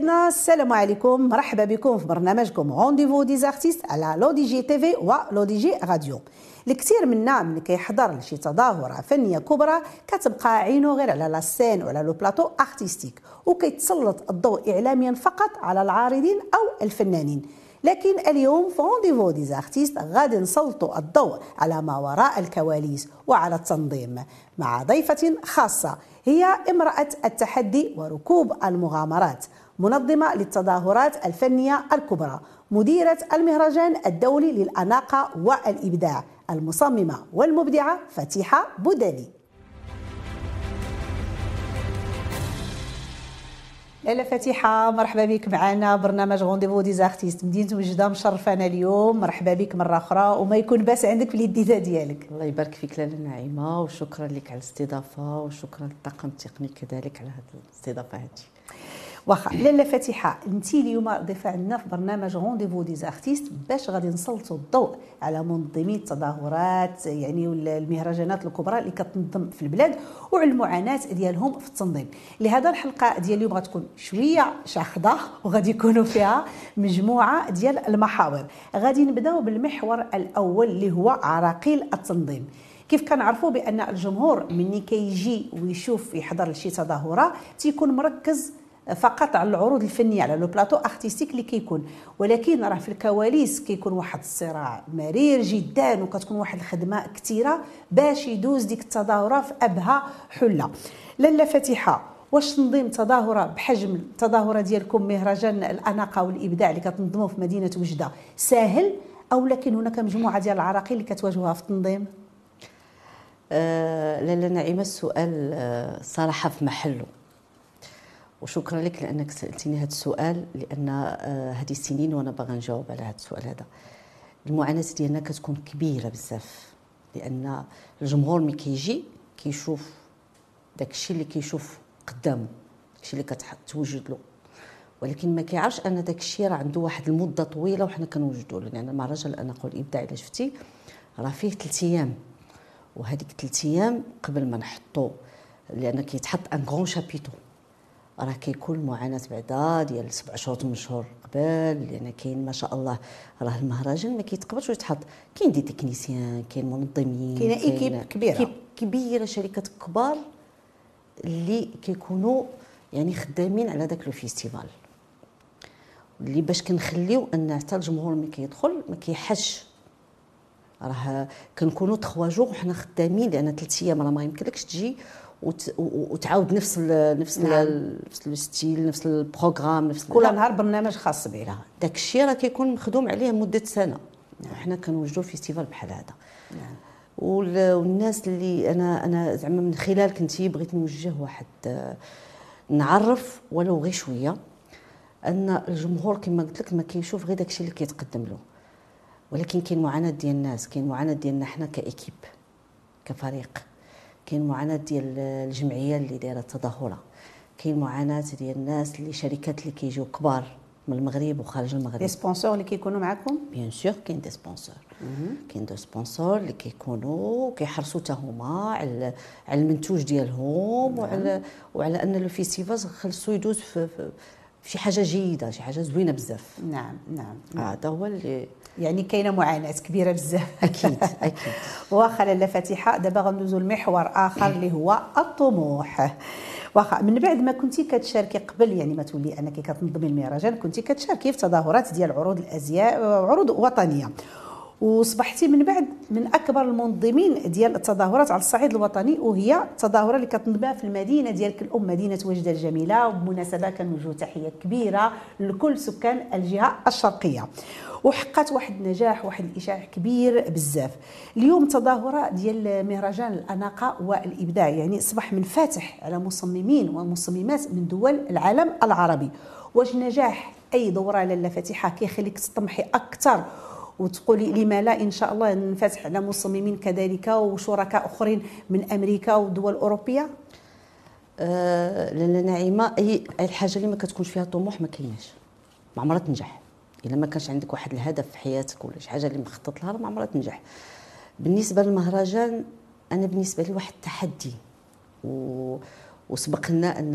أسيادنا السلام عليكم مرحبا بكم في برنامجكم rendez-vous des artistes على le DGTV و le DG radio الكثير منا ملي كيحضر لشي تظاهره فنيه كبرى كتبقى عينه غير على la scène وعلى le plateau artistique وكيتسلط الضوء اعلاميا فقط على العارضين أو الفنانين لكن اليوم في rendez-vous des artistes غادي نسلطوا الضوء على ما وراء الكواليس وعلى التنظيم مع ضيفة خاصة هي امرأة التحدي وركوب المغامرات منظمة للتظاهرات الفنية الكبرى مديرة المهرجان الدولي للأناقة والإبداع المصممة والمبدعة فتيحة بودالي. لاله فتيحة مرحبا بك معنا. برنامج rendez-vous des artistes مدينة وجدة مشرفانا اليوم. مرحبا بك مرة أخرى وما يكون باس عندك في الوليدة ديالك. الله يبارك فيك لاله نعيمة وشكرا لك على الاستضافة وشكرا للطاقم التقني كذلك على هذه الاستضافة هذه. واخا لاله فتيحة انت اليوم ضيفة عندنا في برنامج rendez-vous des artistes باش غادي نسلطوا الضوء على منظمي التظاهرات يعني المهرجانات الكبرى اللي كتنظم في البلاد وعلى المعاناة ديالهم في التنظيم. لهذا الحلقة ديال اليوم غتكون شوية شاخدة وغادي يكونوا فيها مجموعة ديال المحاور. غادي نبداو بالمحور الأول اللي هو عراقيل التنظيم. كيف كنعرفوا بأن الجمهور مني كيجي ويشوف يحضر لشي تظاهرة تيكون مركز فقط على العروض الفنية على le plateau artistique اللي كيكون. ولكن راه في الكواليس كيكون واحد الصراع مرير جدا وكتكون واحد الخدمة كثيره باش يدوز ديك التظاهرة في ابهى حلة. لاله فتيحة واش تنظيم تظاهرة بحجم التظاهرة ديالكم مهرجان الأناقة والإبداع اللي كتنظموا في مدينة وجدة؟ ساهل أو لكن هناك مجموعة ديال العراقيل اللي كتواجهوها في التنظيم؟ آه لاله نعيمة السؤال آه صراحة في محله. وشكرا لك لأنك سألتيني هذا السؤال لأن آه، هذه السنين وأنا باغا نجاوب على هذا السؤال هذا. المعاناة ديالنا كتكون كبيرة بزاف لأن الجمهور ملي كيجي كيشوف داك الشيء اللي كيشوف قدامه داك الشيء اللي كتوجد له. ولكن ما كيعرفش أن داك الشيء راه عنده واحد المدة طويلة وحنا كنوجدوا له. لأن المهرجان أنا نقول ابداع إلا شفتي راه فيه ثلاث أيام. وهذيك ثلاث أيام قبل ما نحطوا لأن كيتحط ان غون شابيتو. راه كيكون معاناة بعدا ديال سبع شهور ثمان شهور قبل لأن كاين ما شاء الله راه المهرجان ما كيتقبلش يتحط كاين دي تكنيسيان كاين منظمين كاين ايكيب كبيرة. كيب كبيرة شركات كبار اللي كيكونوا يعني خدامين على داك le festival. اللي باش كنخليو أن حتى الجمهور ملي كيدخل ما كيحسش. راه كنكونوا trois jours وحنا خدامين لأن ثلاث أيام راه ما يمكنلكش تجي وتعاود نفس ال نفس نعم. نفس ال style نفس ال programme نفس كل نهار برنامج خاص به داك الشيء راه كيكون مخدوم عليه مدة سنة. نعم. وحنا كنوجدوا festival بحال هذا. نعم. والناس اللي أنا أنا زعما من خلال كنتي بغيت نوجه واحد نعرف ولو غير شوية أن الجمهور كما قلت لك ما كيشوف غير داكشي اللي كيتقدم له. ولكن كاين معاناة ديال الناس كاين معاناة ديالنا حنا ك équipe كفريق. كاين معاناة ديال الجمعية اللي دايرة التظاهره كاين معاناة ديال الناس اللي شركات اللي كيجيو كبار من المغرب وخارج المغرب. des sponsors اللي كيكونوا معكم bien sûr كاين des sponsors كاين des sponsors اللي كيكونوا كيحرصوا حتى هما على على المنتوج ديالهم نعم. وعلى وعلى أن le festival خاصو يدوز في, في شي حاجة جيدة شي حاجة زوينة بزاف. نعم نعم. هذا هو اللي يعني كاينة معاناة كبيرة بزاف. أكيد أكيد. واخا لاله فتيحة دابا غندوزو لمحور آخر اللي هو الطموح. واخا من بعد ما كنتي كتشاركي قبل يعني ما تولي أنك كتنظمي المهرجان كنتي كتشاركي في تظاهرات ديال عروض الأزياء عروض وطنية. وصبحتي من بعد من أكبر المنظمين ديال التظاهرات على الصعيد الوطني وهي التظاهره اللي كتنظمها في المدينة ديالك الأم مدينة وجده الجميلة. وبمناسبة كنوجهوا تحية كبيرة لكل سكان الجهة الشرقية. وحققت واحد النجاح واحد الاشاع كبير بزاف. اليوم تظاهرة ديال مهرجان الأناقة والإبداع يعني اصبح منفتح على مصممين ومصممات من دول العالم العربي. واش نجاح؟ أي دورة لاله فاتحة كيخليك تطمحي أكثر وتقولي لما لا إن شاء الله ننفتح على مصممين كذلك وشركاء أخرين من أمريكا ودول اوروبيه أه لأن نعيمة أي الحاجة اللي ما كتكونش فيها طموح ما كايناش. ما عمرها تنجح. إلا ما كانش عندك واحد الهدف في حياتك ولا شي حاجة اللي مخطط لها ما عمرها تنجح. بالنسبة للمهرجان أنا بالنسبة لي واحد التحدي. و وسبق لنا أن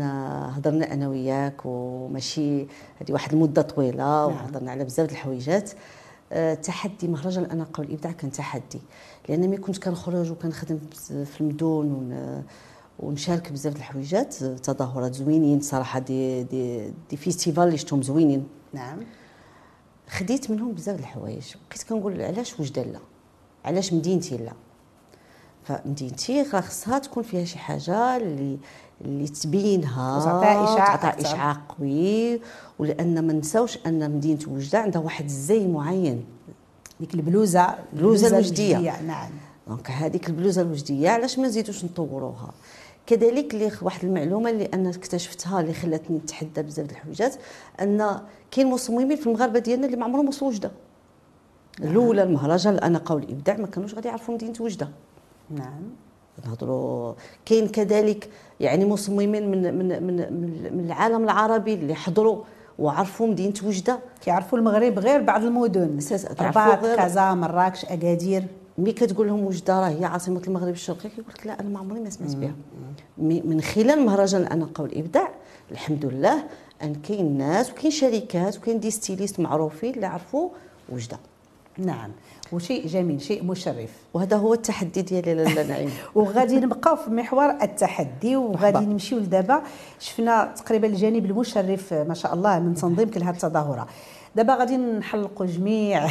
هضرنا أنا وياك وماشي هذه واحد المدة طويلة نعم. وهضرنا على بزاف الحويجات. أه تحدي مهرجان الأناقة والإبداع كان تحدي. لأن ملي كنت كنخرج وكنخدم في المدن ون ونشارك بزاف الحويجات تظاهرات زوينين صراحة دي دي دي فيستيفال اللي شفتهم زوينين. نعم. خديت منهم بزاف الحوايج. بقيت كنقول علاش وجده لا؟ علاش مدينتي لا؟ فمدينتي راه خصها تكون فيها شي حاجة اللي اللي تبينها. وتعطيها إشعاع تعطيها إشعاع قوي. ولأن ما نساوش أن مدينة وجدة عندها واحد الزي معين. ديك البلوزة. البلوزة الوجدية. نعم. دونك هذيك البلوزة الوجدية علاش ما نزيدوش نطوروها؟ كذلك اللي واحد المعلومة اللي أنا اكتشفتها اللي خلاتني نتحدى بزاف الحويجات أن كاين مصممين في المغاربة ديالنا اللي ما عمرهم وصلوا وجدة. نعم. الأولى المهرجان الأناقة والإبداع ما كانوش غادي يعرفوا مدينة وجدة. نعم. نهضروا كاين كذلك يعني مصممين من من من من العالم العربي اللي حضروا وعرفوا مدينة وجدة. كيعرفوا المغرب غير بعض المدن. رباط كازا مراكش أكادير. ملي كتقول لهم وجدة راه هي عاصمة المغرب الشرقي كيقول لك لا أنا ما عمري ما سمعت بها. من خلال مهرجان الاناقه والابداع الحمد لله أن كاين ناس وكاين شركات وكاين des stylistes معروفين اللي عرفوا وجدة. نعم. وشيء جميل شيء مشرف. وهذا هو التحدي ديالي لاله نعيمة. وغادي نبقاو في محور التحدي وغادي نمشيو لدابا. شفنا تقريبا الجانب المشرف ما شاء الله من تنظيمك لهذه التظاهرة. دابا غادي نحلقوا جميع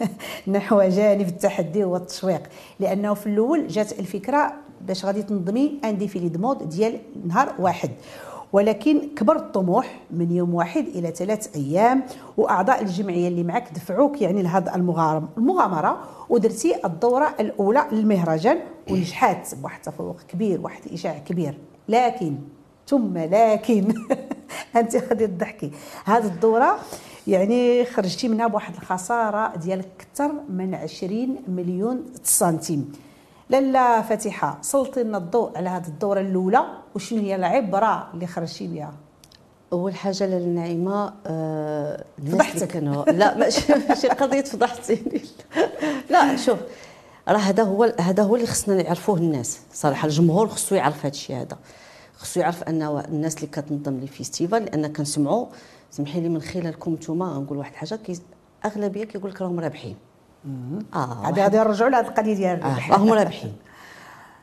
نحو جانب التحدي والتشويق. لأنه في الأول جات الفكرة باش غادي تنظمي un défilé mode ديال نهار واحد. ولكن كبر الطموح من يوم واحد إلى ثلاث أيام وأعضاء الجمعية اللي معك دفعوك يعني لهذا المغامرة ودرتي الدورة الأولى للمهرجان ونجحت بواحد التفوق كبير واحد الاشاع كبير. لكن ثم لكن أنت غادي تضحكي. هذه الدورة يعني خرجتي منها بواحد الخسارة ديال أكثر من 20 مليون سنتيم. لالا فاتحة سلطي لنا الضوء على هذه الدورة الأولى وشنو هي العبرة اللي خرجتي بها أول حاجة لاله نعيمه آه فضحتك. كانوا لا ماشي ماشي قضية فضحتيني لا شوف راه هذا هو هذا هو اللي خصنا نعرفوه الناس. صراحة الجمهور خصو يعرف هذا الشيء هذا. خصو يعرف أن الناس اللي كتنظم لي فيستيفال لأن كنسمعوا سمحي لي من خلالكم نتوما غنقول واحد الحاجة أغلبية كيقول لك راهم رابحين. آه غادي غادي نرجعوا لهذه القضية ديال الربح آه راهم رابحين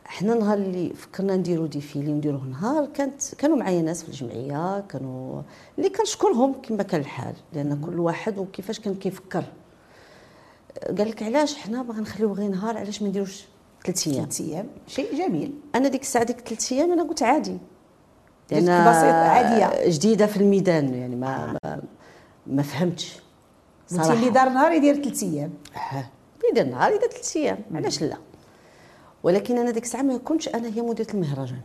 حنا نهار اللي فكرنا نديرو ديفيلي ونديروه نهار كانت كانوا معايا ناس في الجمعية كانوا اللي كنشكرهم كما كان الحال لأن كل واحد وكيفاش كان كيفكر. قال لك علاش حنا باغي نخليو غير نهار علاش ما نديروش ثلاث أيام؟ ثلاث أيام. شيء جميل. أنا ديك الساعة ديك ثلاث أيام أنا قلت عادي. لأن بسيط عادية. جديدة في الميدان يعني ما ما, ما فهمتش. صراحة. اللي دار نهار يدير ثلاث أيام. آه يدير نهار يدير ثلاث أيام. علاش لا؟ ولكن أنا ديك الساعة ما كنتش أنا هي مديرة المهرجان.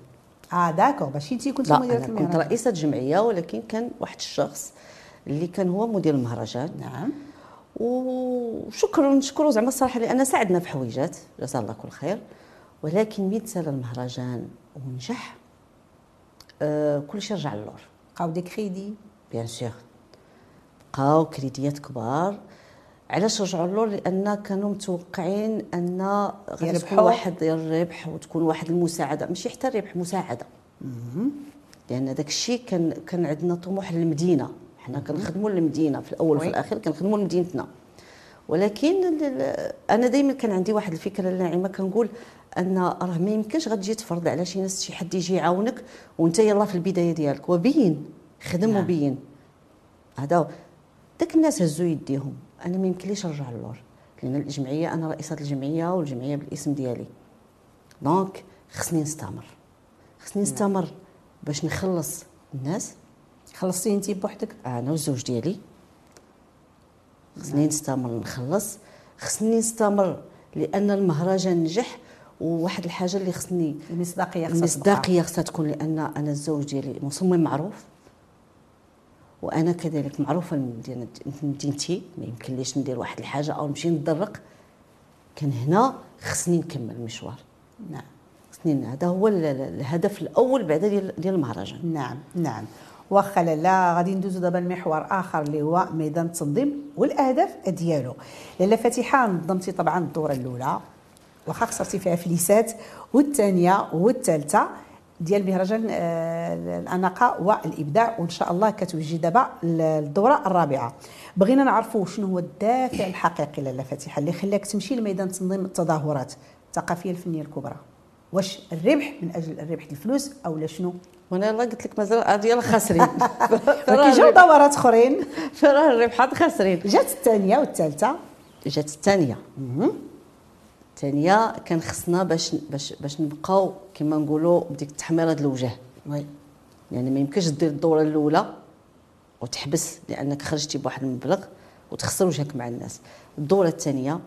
آه داكور ماشي أنت كنت مديرة المهرجان كنت رئيسة جمعية ولكن كان واحد الشخص اللي كان هو مدير المهرجان. نعم. وشكرا نشكرو زعما الصراحة لأن ساعدنا في حويجات. جزاه الله كل خير. ولكن مين تسالى المهرجان ونجح. آه كل شيء رجع للور. بقاو des crédits bien sûr بقاو كريديات كبار. علاش رجعوا له؟ لأن كانوا متوقعين أن غادي تكون واحد الربح وتكون واحد المساعدة. ماشي حتى الربح مساعدة. لأن داك الشيء كان كان عندنا طموح للمدينة. حنا كنخدموا للمدينة في الأول وفي الاخير كنخدموا لمدينتنا. ولكن أنا دائما كان عندي واحد الفكرة آ نعيمة. كنقول أن راه ما يمكنش غتجي تفرض على شي ناس شي حد يجي يعاونك وأنت يلا في البداية ديالك. وبين خدم نعم. وبين. هذا داك الناس هزوا يديهم. أنا ما يمكنليش نرجع للور. لأن الجمعية أنا رئيسة الجمعية والجمعية بالاسم ديالي. donc خصني نستمر. خصني نستمر باش نخلص الناس. خلصتي انت بوحدك؟ أنا والزوج ديالي. خصني نستمر نخلص. خصني نستمر لأن المهرجان نجح وواحد الحاجة اللي خصني المصداقية خصها المصداقية خصها تكون لأن أنا الزوج ديالي مصمم معروف. وأنا كذلك معروفة من مدينتي ما يمكن ليش ندير واحد الحاجة أو نمشي نتدرق. كان هنا خصني نكمل المشوار. نعم. خصني هذا هو الهدف الأول بعد ديال ديال المهرجان. نعم نعم. واخا لا غادي ندوزو دابا لمحور آخر اللي هو ميدان التنظيم والأهداف ديالو. لاله فاتحة نظمتي طبعا الدورة الأولى. واخا خسرتي فيها فليسات والثانية والثالثة. ديال مهرجان آه، الأناقة والإبداع وإن شاء الله كتوجي دابا الدوره الرابعة. بغينا نعرفوا شنو هو الدافع الحقيقي لاله فاتحة اللي خلاك تمشي لميدان تنظيم التظاهرات الثقافية الفنية الكبرى. واش الربح من أجل الربح الفلوس أو لا شنو؟ وأنا يلاه قلت لك مازال ديال خاسرين كيجيو دورات أخرين. فراه الربحات خاسرين. جات الثانية والثالثة. جات الثانية. الثانية كان خصنا باش باش باش نبقاو كما نقولوا بديك التحميره الوجه. وي. يعني ما يمكنش دير الدورة الأولى وتحبس لأنك خرجتي بواحد المبلغ وتخسر وجهك مع الناس. الدورة الثانية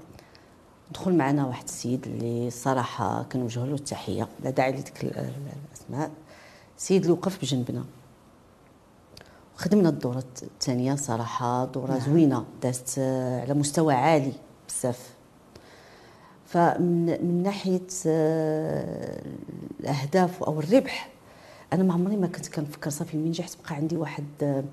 دخل معنا واحد السيد اللي صراحة كنوجه له التحية لا داعي لذكر الأسماء. سيد اللي وقف بجنبنا. خدمنا الدورة الثانية صراحة دورة نعم. زوينة دازت على مستوى عالي بزاف. فمن من ناحية آه، الأهداف أو الربح أنا ما عمري ما كنت كنفكر صافي من نجحت بقى عندي واحد آه،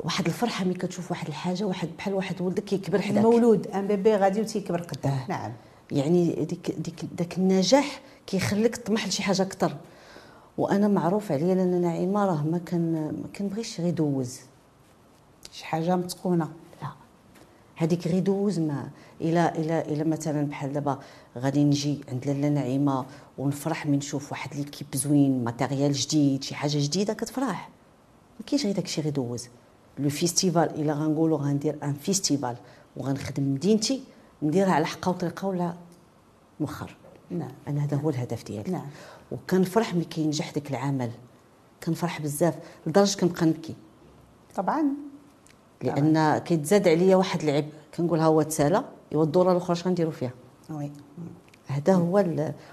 واحد الفرحة ملي كتشوف واحد الحاجة واحد بحال واحد ولدك كيكبر حداك. مولود un bébé غادي وتيكبر قدام. آه. نعم. يعني ديك ديك داك النجاح كيخليك تطمح لشي حاجة أكثر وأنا معروف عليا لأن نعيمه راه ما كان ما كنبغيش غير دوز شي حاجة متقونة. هذيك غير دوز ما. إلى إلى إلى مثلا بحال دابا غادي نجي عند لاله نعيمة ونفرح من نشوف واحد l'équipe زوين matériel جديد شي حاجة جديدة كتفرح. ما كاينش غير داكشي غير دوز. le festival إلا غنقولوا غندير un festival وغنخدم مدينتي نديرها على حقه وطريقة ولا مخر نعم أنا هذا هو الهدف ديالي. نعم وكنفرح ملي كينجح داك العمل. كنفرح بزاف لدرجة كنبقى نبكي. طبعا. لأن كيتزاد عليا واحد العبء كنقول ها هو تسالى إيوا الدوره الأخرى اش غنديروا فيها؟ Oui. هذا هو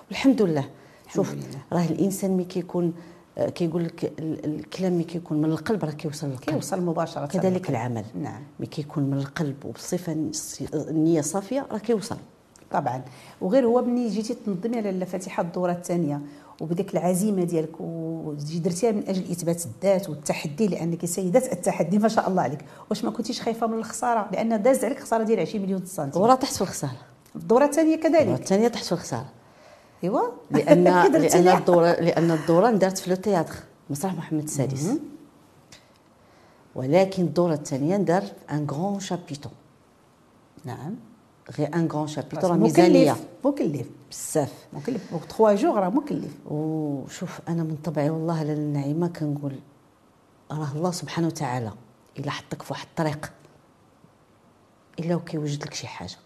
والحمد لله. شوف راه الإنسان ملي كيكون آه، كيقول لك الكلام ملي كيكون من القلب راه كيوصل للقلب. كيوصل مباشرة. كذلك العمل. نعم. ملي كيكون من القلب وبصفة النيه صافية راه كيوصل. طبعا. وغير هو ملي جيتي تنظمي على فاتحه الدورة الثانية وبديك العزيمة ديالك وجي درتيها من أجل إثبات الذات والتحدي لأنك سيدة التحدي ما شاء الله عليك. واش ما كنتيش خايفة من الخسارة؟ لأن داز عليك خسارة ديال 20 مليون سنتيم وراه طحت في الخسارة. الدورة الثانية كذلك. الدورة الثانية طحت في الخسارة. ايوا لأن لأن الدوره لأن الدورة ندرت في لو تياتر مسرح محمد السادس. ولكن الدورة الثانية ندار ان غران شابيتو نعم. غير ان غران شابيتو راه ميزانيه مكلف بزاف مكلف 3 جوغ راه مكلف وشوف أنا من طبعي والله للنعيمه كنقول راه الله سبحانه وتعالى إلا حطك في واحد الطريق إلا وكيوجد لك شي حاجة.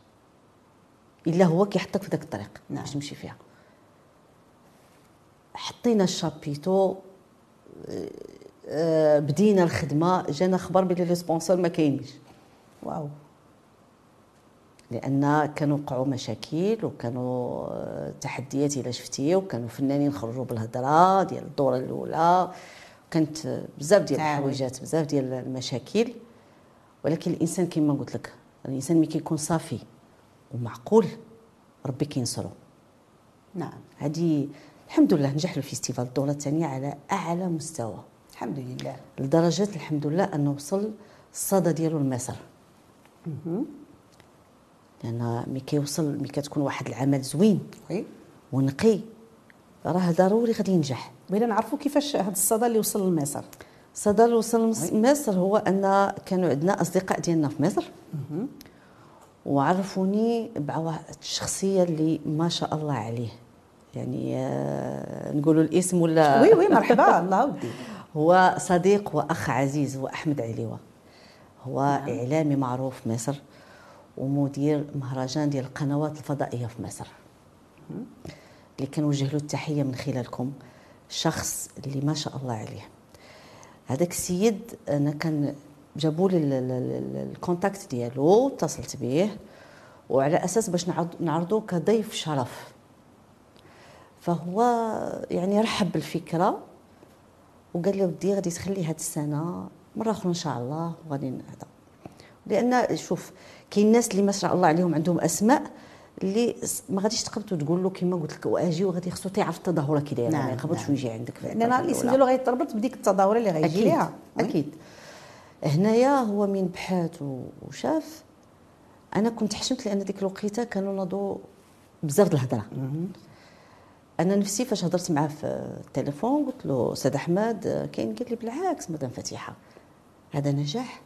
إلا هو كيحطك في ذاك الطريق نعم. باش تمشي فيها. حطينا ال chapiteau آه، بدينا الخدمة جانا خبر بلي les sponsors ما كاينيش واو. لأن كانوا وقعوا مشاكل وكانوا آه، تحديات إلا شفتي وكانوا فنانين خرجوا بالهضرة ديال الدورة الأولى. كانت بزاف ديال. الحويجات بزاف ديال المشاكل. ولكن الإنسان كما قلت لك الإنسان ملي كيكون صافي ومعقول ربي كينصرو. نعم. هذه الحمد لله نجح ال festival الدورة الثانية على أعلى مستوى. الحمد لله. لدرجة الحمد لله انه وصل الصدى ديالو لمصر لأن ملي كيوصل ملي كتكون واحد العمل زوين oui ونقي راه ضروري غادي ينجح. بغينا نعرفوا كيفاش هذا الصدى اللي وصل لمصر الصدى اللي وصل لمصر هو أن كانوا عندنا أصدقاء ديالنا في مصر. وعرفوني بواحد الشخصية اللي ما شاء الله عليه. يعني آه نقولوا الاسم ولا وي وي مرحبا الله ودي هو صديق وأخ عزيز هو أحمد عليوة. هو نعم. إعلامي معروف في مصر. ومدير مهرجان ديال القنوات الفضائية في مصر. اللي كنوجه له التحية من خلالكم شخص اللي ما شاء الله عليه. هذاك السيد أنا كان جابوا لي الكونتاكت ديالو اتصلت به وعلى أساس باش نعرضوه كضيف شرف. فهو يعني رحب بالفكرة وقال لي ودي غادي تخلي هاد السنة مرة أخرى إن شاء الله وغادي هذا لأن شوف كاين ناس اللي ما شاء الله عليهم عندهم أسماء اللي ما غاديش تقبط وتقول له كما قلت لك وأجي وغادي خصو تيعرف التظاهره كي دايره نعم ما يقبطش نعم. ويجي عندك لأن الاسم ديالو غيتربط بديك التظاهره اللي غيجي ليها. أكيد. هنايا هو من بحث وشاف. أنا كنت حشمت لأن ديك الوقيتة كانوا ناضوا بزاف الهضرة. أنا نفسي فاش هضرت معاه في التليفون قلت له أستاذ أحمد كاين قال لي بالعكس مدام فتيحه هذا نجاح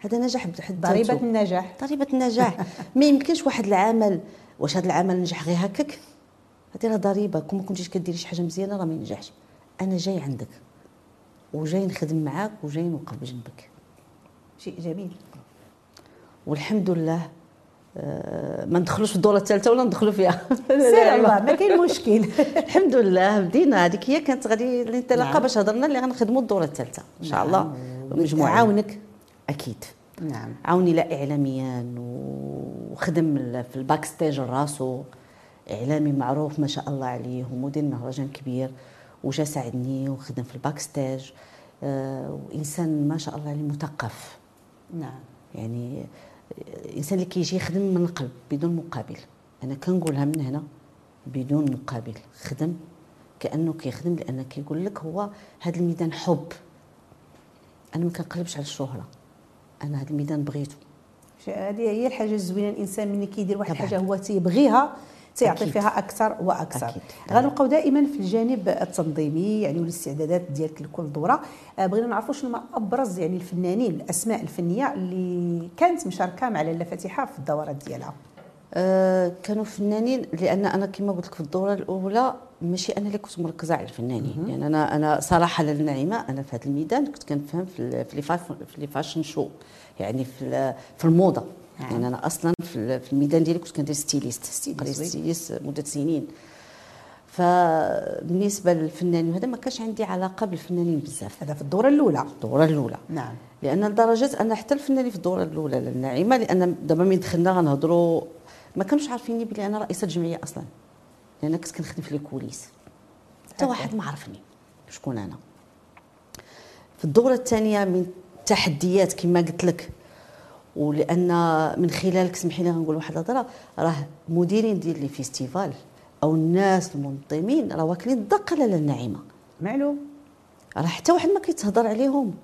هذا نجاح بحد ضريبة النجاح. ضريبة النجاح. ما يمكنش واحد العمل واش هذا العمل نجح غير هكاك؟ هذه راه ضريبة. كون ما كنتيش كديري شي حاجة مزيانة راه ما ينجحش. أنا جاي عندك وجاي نخدم معاك وجاي نوقف بجنبك. شيء جميل. والحمد لله آه، ما ندخلوش في الدورة الثالثة ولا ندخلوا فيها. سير الله ما كاين مشكل. الحمد لله بدينا. هذيك هي كانت غادي الانطلاقه نعم. باش هضرنا اللي غنخدموا الدورة الثالثة. إن شاء الله. نعم. مجموعة. عاونك أكيد. نعم. عاوني لا اعلاميا وخدم في ال backstage راسو إعلامي معروف ما شاء الله عليه ومدير مهرجان كبير وجا ساعدني وخدم في ال backstage آه وإنسان ما شاء الله عليه مثقف. نعم. يعني الانسان اللي كيجي يخدم من القلب بدون مقابل. أنا كنقولها من هنا بدون مقابل. خدم كأنه كيخدم لأن كيقول لك هو هذا الميدان حب. أنا ما كنقلبش على الشهرة. أنا هذا الميدان بغيته. هذه هي الحاجة الزوينة الإنسان ملي كيدير واحد الحاجة هو تيبغيها تيعطي فيها أكثر وأكثر. غنبقاو دائما في الجانب التنظيمي يعني والاستعدادات ديالك لكل دورة. آه، بغينا نعرفوا شنو أبرز يعني الفنانين الأسماء الفنية اللي كانت مشاركة مع لاله فاتحة في الدورات ديالها. كانوا فنانين لأن أنا كما قلت لك في الدورة الأولى ماشي أنا اللي كنت مركزة على الفنانين. يعني أنا أنا صراحة للنعيمة أنا في هذا الميدان كنت كنفهم في في fashion show يعني في في الموضة. نعم. يعني أنا أصلا في الميدان ديالي كنت كندير styliste styliste, styliste مدة سنين. فبالنسبة للفنانين هذا ما كانش عندي علاقة بالفنانين بزاف. هذا في الدورة الأولى. الدورة الأولى. نعم. لأن لدرجه ان حتى الفنانين في الدورة الأولى للنعيمة لأن دابا من دخلنا غنهضروا ما كانوش عارفيني بلي أنا رئيسة جمعية أصلا. لأن كنت كنخدم في ال coulisses حتى واحد ما عرفني شكون أنا. في الدورة الثانية من التحديات كما قلت لك ولأن من خلالك سمحي لي غنقول واحد الهضرة راه مديرين ديال les festivals أو الناس المنظمين راه واكلين الدقة لاله النعيمة. معلوم. راه حتى واحد ما كيتهضر عليهم.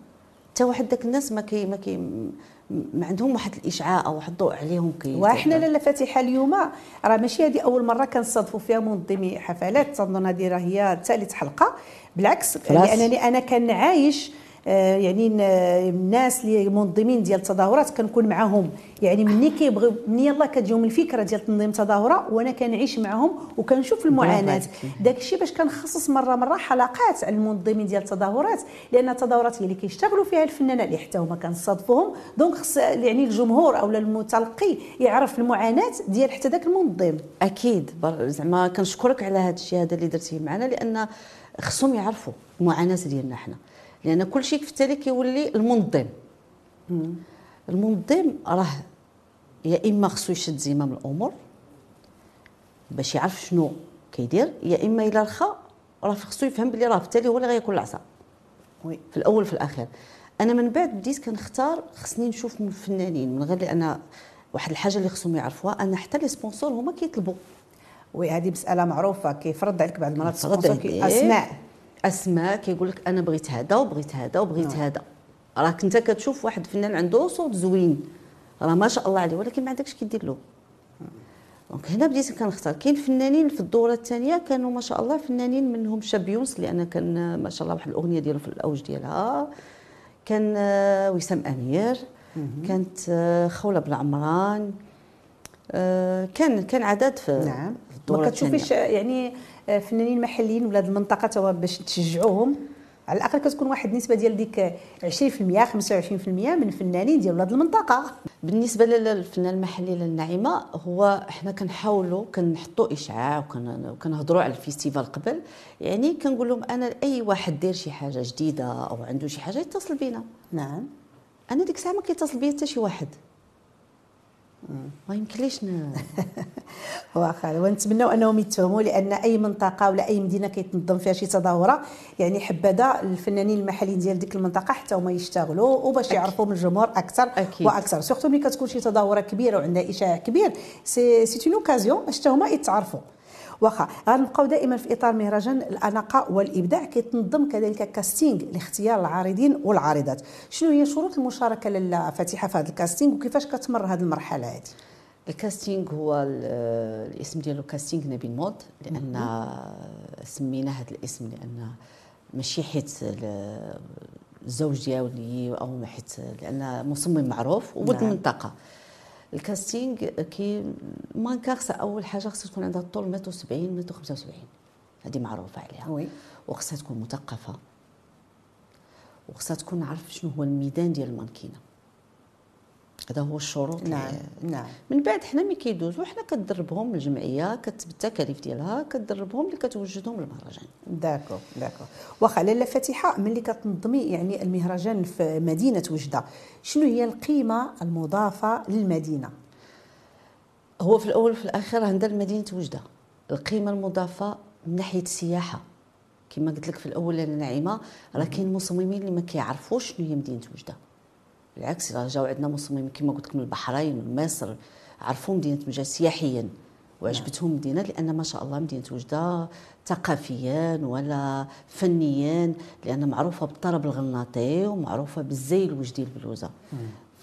حتى واحد داك الناس ما كي ما كي ما عندهم واحد الإشعاع أو واحد الضوء عليهم كي وحنا لاله فاتحه اليوم راه ماشي هذه أول مرة كنصادفوا فيها منظمي حفلات تنظن هذه راه هي ثالث حلقة. بالعكس لأنني أنا كنعايش يعني الناس اللي منظمين ديال التظاهرات كنكون معاهم. يعني مني كيبغيو مني يلاه كتجيهم الفكرة ديال تنظيم تظاهرة وأنا كنعيش معاهم وكنشوف المعاناة. داك الشيء باش كنخصص مرة مرة حلقات على المنظمين ديال التظاهرات لأن التظاهرات هي اللي كيشتغلوا فيها الفنانة اللي حتى هما كنصادفوهم. دونك خص يعني الجمهور أو المتلقي يعرف المعاناة ديال حتى ذاك المنظم. أكيد. زعما كنشكرك على هذا الشيء هذا اللي درتيه معنا لأن خصهم يعرفوا المعاناة ديالنا حنا. لأن كل شيء في التالي كيولي المنظم. المنظم راه يا إما خصو يشد زمام الأمور باش يعرف شنو كيدير يا إما إلى رخا راه خصو يفهم بلي راه في التالي هو اللي غياكل العصا. oui. في الأول في الأخير. أنا من بعد بديت كنختار خصني نشوف من الفنانين من غير لأن واحد الحاجة اللي خصهم يعرفوها أن حتى les sponsors هما كيطلبوا. oui هذه مسألة معروفة كيفرض عليك بعض المرات sponsor أسماء. أسماء كيقول لك أنا بغيت هذا وبغيت هذا وبغيت نعم. هذا. راك أنت كتشوف واحد فنان عنده صوت زوين. راه ما شاء الله عليه ولكن ما عندكش كيدير له. donc هنا بديت كنختار. كاين فنانين في الدورة الثانية كانوا ما شاء الله فنانين منهم شاب يونس لأن كان ما شاء الله واحد الأغنية ديالو في الأوج ديالها. كان آه، وسام أمير. كانت آه، خولة بن عمران. كان كان عدد في نعم ما كتشوفيش يعني آه، فنانين محليين ولاد المنطقة توا باش تشجعوهم. على الأقل كتكون واحد النسبة ديال ديك 20% 25% من فنانين ديال ولاد المنطقة. بالنسبة للفنان المحلي للنعيمة هو إحنا كنحاولوا كنحطوا إشعاع وكنهضروا على ال festival قبل. يعني كنقول لهم أنا أي واحد دير شي حاجة جديدة أو عنده شي حاجة يتصل بينا. نعم. أنا ديك الساعة ما كيتصل بيا حتى شي واحد. ما يمكنليش ن... واخا ونتمنوا انهم يتفهموا لأن اي منطقة ولا اي مدينة كيتنظم فيها شي تظاهرة. يعني حبذا الفنانين المحليين ديال ديك المنطقة حتى هما يشتغلوا وباش يعرفوا من الجمهور أكثر أكيد. وأكثر. surtout ملي كتكون شي تظاهرة كبيرة وعندها إشعاع كبير c'est c'est une occasion باش حتى هما يتعرفوا. واخا غنبقاو دائما في إطار مهرجان الأناقة والإبداع كيتنظم كذلك casting لاختيار العارضين والعارضات. شنو هي شروط المشاركة لاله فتيحة في هذا ال casting وكيفاش كتمر هذه المرحلة هذه؟ ال casting هو الاسم ديالو casting نبيل Mode لأن سمينا هذا الاسم لأن ماشي حيت الزوج ديالي أو حيت لأن مصمم معروف نعم. المنطقة ال casting ك mannequin أول حاجة خصها تكون عندها الطول متر 70 متر 75 هذه معروفة عليها. oui. وخصها تكون مثقفة. وخصها تكون عارف شنو هو الميدان ديال المانكينة. هذا هو الشروط نعم نعم. من بعد حنا ملي كيدوزو حنا كتدربهم الجمعيه بالتكاليف ديالها كتدربهم اللي كتوجدهم للمهرجان. d'accord d'accord واخا لاله فاتحه ملي كتنظمي يعني المهرجان في مدينة وجدة شنو هي القيمة المضافة للمدينة؟ هو في الأول وفي الآخر عندنا مدينة وجدة القيمة المضافة من ناحية السياحة. كما قلت لك في الأول أنا نعيمه راه كاين مصممين اللي ما كيعرفوش شنو هي مدينة وجدة. بالعكس راه جاو عندنا مصممين كما قلت لك من البحرين من مصر عرفوا مدينة وجده سياحيا وعجبتهم المدينة لأن ما شاء الله مدينة وجدة ثقافيا ولا فنيا لأن معروفة بالطرب الغناطي ومعروفة بالزي الوجدي البلوزه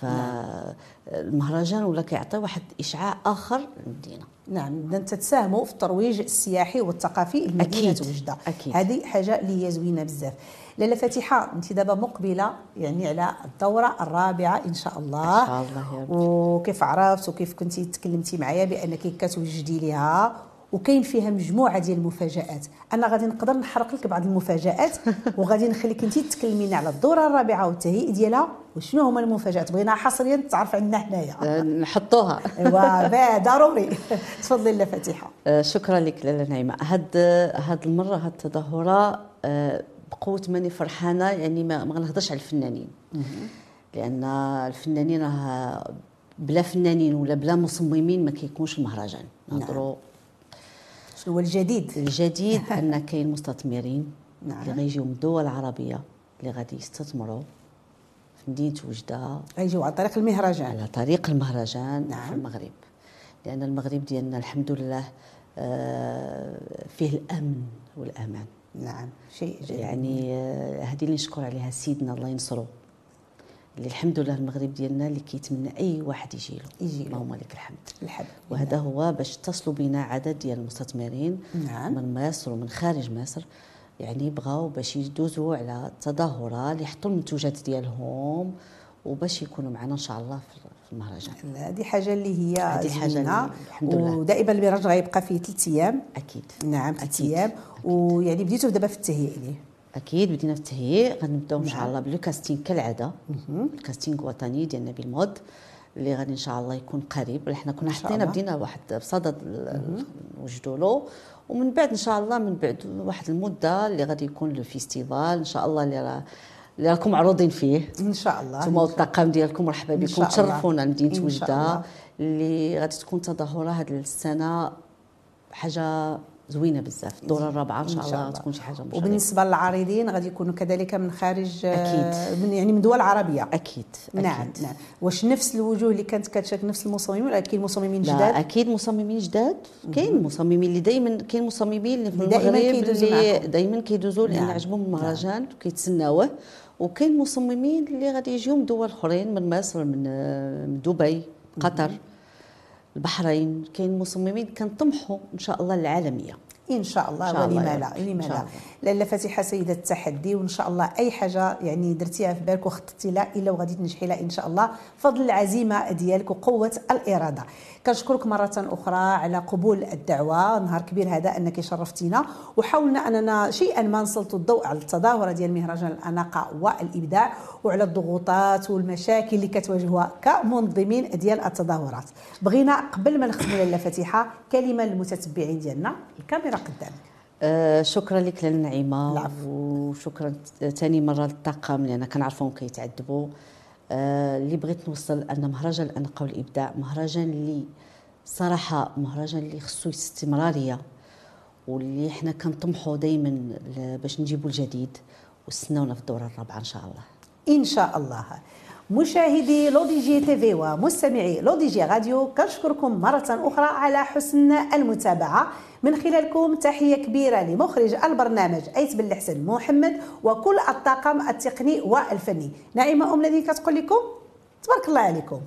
فالمهرجان ولا كيعطي واحد إشعاع آخر للمدينة. نعم اذا تتساهموا في الترويج السياحي والثقافي لمدينة وجده أكيد. هذه حاجة اللي هي زوينة بزاف. لاله فاتحة أنت دابا مقبلة يعني على الدورة الرابعة إن شاء الله. إن شاء الله يا رب وكيف عرفت وكيف كنتي تكلمتي معايا بأنك كتوجدي ليها وكاين فيها مجموعة ديال المفاجآت. أنا غادي نقدر نحرق لك بعض المفاجآت وغادي نخليك انت تكلمينا على الدورة الرابعة والتهيئ ديالها وشنو هما المفاجآت. بغينا حصريا تعرف عندنا حنايا. أه، نحطوها. أيوا ضروري. تفضلي لا فاتحة. أه، شكرا لك لاله نعيمة. هاد هاد المرة هاد التظاهره أه، بقوة ماني فرحانة يعني ما, ما غنهضرش على الفنانين. لأن الفنانين راه بلا فنانين ولا بلا مصممين ما كيكونش المهرجان نهضروا نعم. شنو هو الجديد. الجديد أن كاين مستثمرين نعم. اللي غيجيو من الدول العربية اللي غادي يستثمروا في مدينة وجدة. غيجيو على طريق المهرجان. على طريق المهرجان نعم. في المغرب. لأن المغرب ديالنا الحمد لله آه، فيه الأمن والأمان. نعم شيء جيد يعني آه، هذه اللي نشكر عليها سيدنا الله ينصرو اللي الحمد لله المغرب ديالنا اللي كيتمنى أي واحد يجي له. يجي له. اللهم لك الحمد. الحمد. وهذا نعم. هو باش تصلوا بنا عدد ديال المستثمرين نعم. من مصر ومن خارج مصر. يعني بغاو باش يدوزوا على التظاهرة اللي يحطوا المنتوجات ديالهم وباش يكونوا معنا إن شاء الله في المهرجان. هذه حاجة اللي هي هذه حاجة الحمد لله. ودائما المهرجان غيبقى فيه ثلاث أيام. أكيد. نعم ثلاث أيام. ويعني بديتوا دابا في التهيئ ليه؟ أكيد بدينا في التهيئ غنبداو ان شاء نعم. الله بال casting كالعادة. ال casting وطني ديال نبيل Mode اللي غادي إن شاء الله يكون قريب. حنا كنا حطينا بدينا واحد بصدد نوجدوا له. ومن بعد إن شاء الله من بعد واحد المدة اللي غادي يكون le festival. إن شاء الله اللي راه اللي راكم معروضين فيه. إن شاء الله. أنتم والطاقم ديالكم مرحبا بكم. تشرفونا لمدينة وجده اللي غادي تكون تظاهرة هذه السنة حاجة زوينة بزاف. الدوره الرابعة إن شاء, إن شاء الله تكون شي حاجة مشرفه وبالنسبة للعارضين غادي يكونوا كذلك من خارج أكيد. من يعني من دول عربية. أكيد, نعم أكيد. نعم. واش نفس الوجوه اللي كانت كتشارك نفس المصممين ولا كاين مصممين جداد؟ لا أكيد مصممين جداد. كاين مصممين اللي دائما كاين مصممين اللي في المغرب اللي دائما كيدوزوا لأن نعم. عجبهم المهرجان نعم. وكيتسناوه. وكاين مصممين اللي غادي يجيو من دول أخرين من مصر من من دبي قطر. البحرين كاين مصممين كنطمحوا إن شاء الله العالميه إن شاء الله ولما لا ولما لا. لاله فاتحة سيدة التحدي وإن شاء الله أي حاجة يعني درتيها في بالك وخططتي لها إلا وغادي تنجحي لها إن شاء الله. فضل العزيمة ديالك وقوة الإرادة. كنشكرك مرة أخرى على قبول الدعوة. نهار كبير هذا أنك شرفتينا وحاولنا أننا شيئا ما نسلطوا الضوء على التظاهرة ديال مهرجان الأناقة والإبداع وعلى الضغوطات والمشاكل اللي كتواجهها كمنظمين ديال التظاهرات. بغينا قبل ما نختموا لاله فاتحة كلمة للمتتبعين ديالنا. الكاميرا قدامك آه شكرا لك للنعيمة. وشكرا ثاني مرة للطاقم لأن كنعرفهم كيتعذبوا. اللي بغيت نوصل أن مهرجان الاناقه والابداع مهرجان اللي صراحة مهرجان اللي خصو استمرارية واللي حنا كنطمحوا دائما باش نجيبوا الجديد واستناونا في الدورة الرابعة إن شاء الله. إن شاء الله. مشاهدي L'ODJ TV ومستمعي L'ODJ Radio كنشكركم مرة أخرى على حسن المتابعة. من خلالكم تحية كبيرة لمخرج البرنامج أيت بن الحسن محمد وكل الطاقم التقني والفني. نعيمة أم الذي كتقول لكم تبارك الله عليكم.